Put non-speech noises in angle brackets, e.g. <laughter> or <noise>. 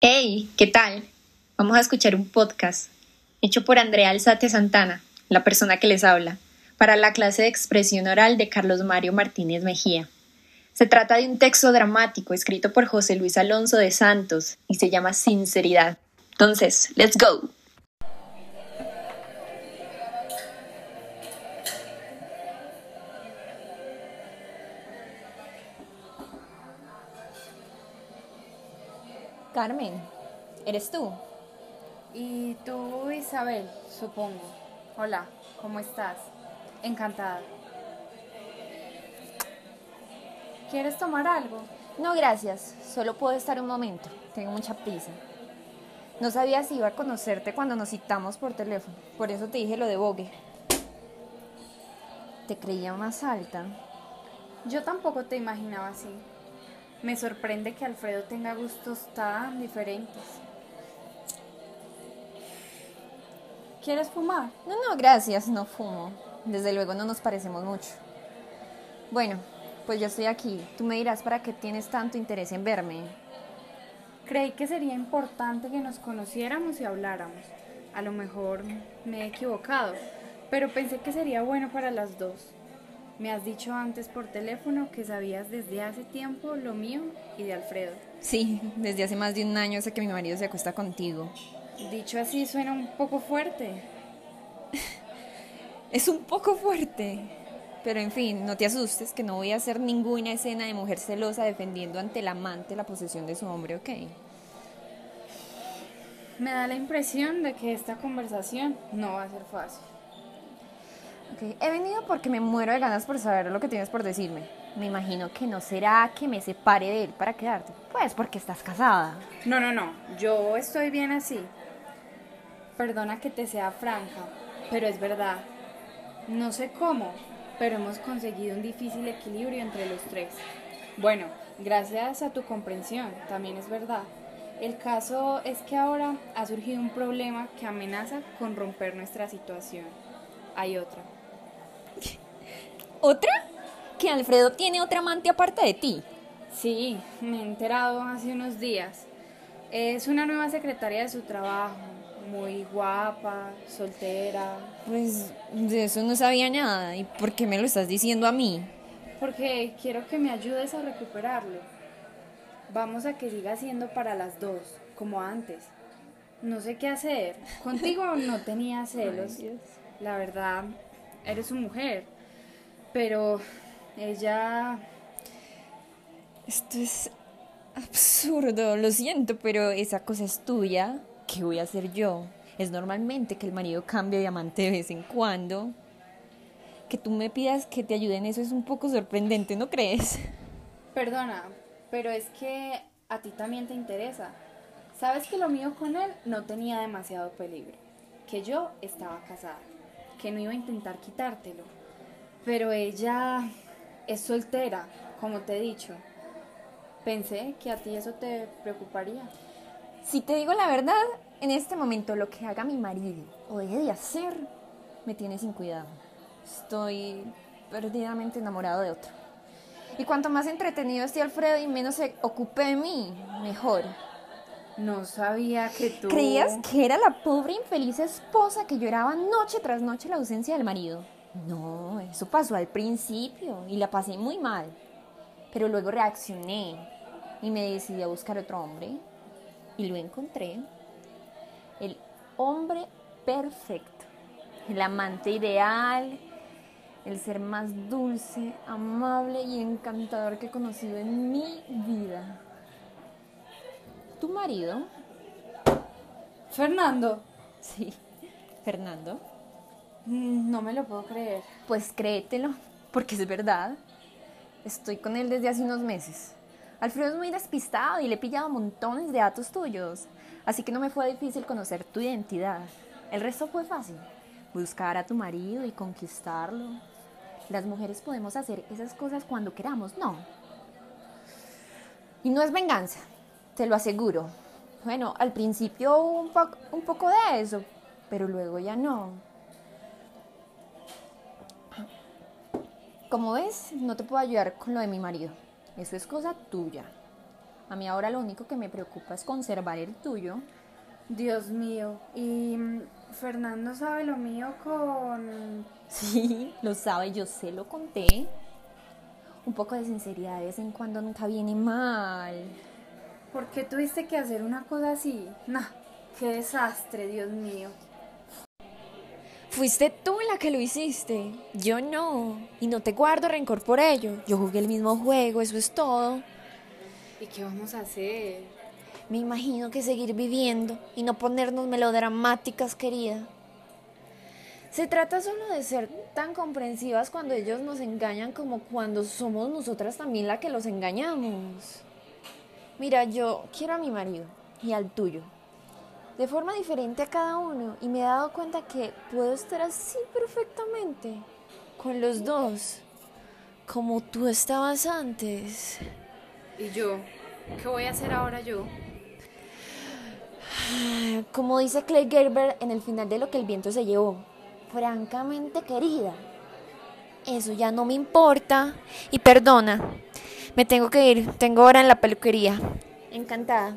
Hey, ¿qué tal? Vamos a escuchar un podcast hecho por Andrea Alzate Santana, la persona que les habla, para la clase de expresión oral de Carlos Mario Martínez Mejía. Se trata de un texto dramático escrito por José Luis Alonso de Santos y se llama Sinceridad. Entonces, let's go. Carmen, ¿eres tú? Y tú, Isabel, supongo. Hola, ¿cómo estás? Encantada. ¿Quieres tomar algo? No, gracias. Solo puedo estar un momento. Tengo mucha prisa. No sabía si iba a conocerte cuando nos citamos por teléfono. Por eso te dije lo de Vogue. Te creía más alta. Yo tampoco te imaginaba así. Me sorprende que Alfredo tenga gustos tan diferentes. ¿Quieres fumar? No, no, gracias, no fumo. Desde luego no nos parecemos mucho. Bueno, pues ya estoy aquí. Tú me dirás para qué tienes tanto interés en verme. Creí que sería importante que nos conociéramos y habláramos. A lo mejor me he equivocado, pero pensé que sería bueno para las dos. Me has dicho antes por teléfono que sabías desde hace tiempo lo mío y de Alfredo. Sí, desde hace más de un año sé que mi marido se acuesta contigo. Dicho así suena un poco fuerte. <laughs> es un poco fuerte. Pero en fin, no te asustes que no voy a hacer ninguna escena de mujer celosa defendiendo ante el amante la posesión de su hombre, ¿ok? Me da la impresión de que esta conversación no va a ser fácil. He venido porque me muero de ganas por saber lo que tienes por decirme. Me imagino que no será que me separe de él para quedarte. Pues porque estás casada. No, no, no. Yo estoy bien así. Perdona que te sea franca, pero es verdad. No sé cómo, pero hemos conseguido un difícil equilibrio entre los tres. Bueno, gracias a tu comprensión, también es verdad. El caso es que ahora ha surgido un problema que amenaza con romper nuestra situación. Hay otra. ¿Otra? ¿Que Alfredo tiene otra amante aparte de ti? Sí, me he enterado hace unos días. Es una nueva secretaria de su trabajo, muy guapa, soltera. Pues de eso no sabía nada. ¿Y por qué me lo estás diciendo a mí? Porque quiero que me ayudes a recuperarlo. Vamos a que siga siendo para las dos, como antes. No sé qué hacer. Contigo no tenía <laughs> celos. La verdad, eres su mujer. Pero ella... Esto es absurdo, lo siento, pero esa cosa es tuya. ¿Qué voy a hacer yo? Es normalmente que el marido cambie de amante de vez en cuando. Que tú me pidas que te ayude en eso es un poco sorprendente, ¿no crees? Perdona, pero es que a ti también te interesa. Sabes que lo mío con él no tenía demasiado peligro, que yo estaba casada, que no iba a intentar quitártelo. Pero ella es soltera, como te he dicho. Pensé que a ti eso te preocuparía. Si te digo la verdad, en este momento lo que haga mi marido o deje de hacer me tiene sin cuidado. Estoy perdidamente enamorado de otro. Y cuanto más entretenido esté Alfredo y menos se ocupe de mí, mejor. No sabía que tú... ¿Creías que era la pobre infeliz esposa que lloraba noche tras noche la ausencia del marido? No, eso pasó al principio y la pasé muy mal. Pero luego reaccioné y me decidí a buscar otro hombre y lo encontré. El hombre perfecto, el amante ideal, el ser más dulce, amable y encantador que he conocido en mi vida. ¿Tu marido? Fernando. Sí, Fernando. Mm, no me lo puedo creer. Pues créetelo, porque es verdad. Estoy con él desde hace unos meses. Alfredo es muy despistado y le he pillado montones de datos tuyos, así que no me fue difícil conocer tu identidad. El resto fue fácil. Buscar a tu marido y conquistarlo. Las mujeres podemos hacer esas cosas cuando queramos, ¿no? Y no es venganza, te lo aseguro. Bueno, al principio un, un poco de eso, pero luego ya no. Como ves, no te puedo ayudar con lo de mi marido. Eso es cosa tuya. A mí ahora lo único que me preocupa es conservar el tuyo. Dios mío. Y mm, Fernando sabe lo mío con... <laughs> Sí, lo sabe, yo se lo conté. Un poco de sinceridad de vez en cuando nunca viene mal. ¿Por qué tuviste que hacer una cosa así? Nah, qué desastre, Dios mío. Fuiste tú la que lo hiciste. Yo no. Y no te guardo rencor por ello. Yo jugué el mismo juego, eso es todo. ¿Y qué vamos a hacer? Me imagino que seguir viviendo y no ponernos melodramáticas, querida. Se trata solo de ser tan comprensivas cuando ellos nos engañan como cuando somos nosotras también la que los engañamos. Mira, yo quiero a mi marido y al tuyo, de forma diferente a cada uno, y me he dado cuenta que puedo estar así perfectamente con los dos, como tú estabas antes. ¿Y yo? ¿Qué voy a hacer ahora yo? Como dice Clay Gerber en el final de Lo que el viento se llevó, francamente querida, eso ya no me importa y perdona, me tengo que ir, tengo hora en la peluquería. Encantada.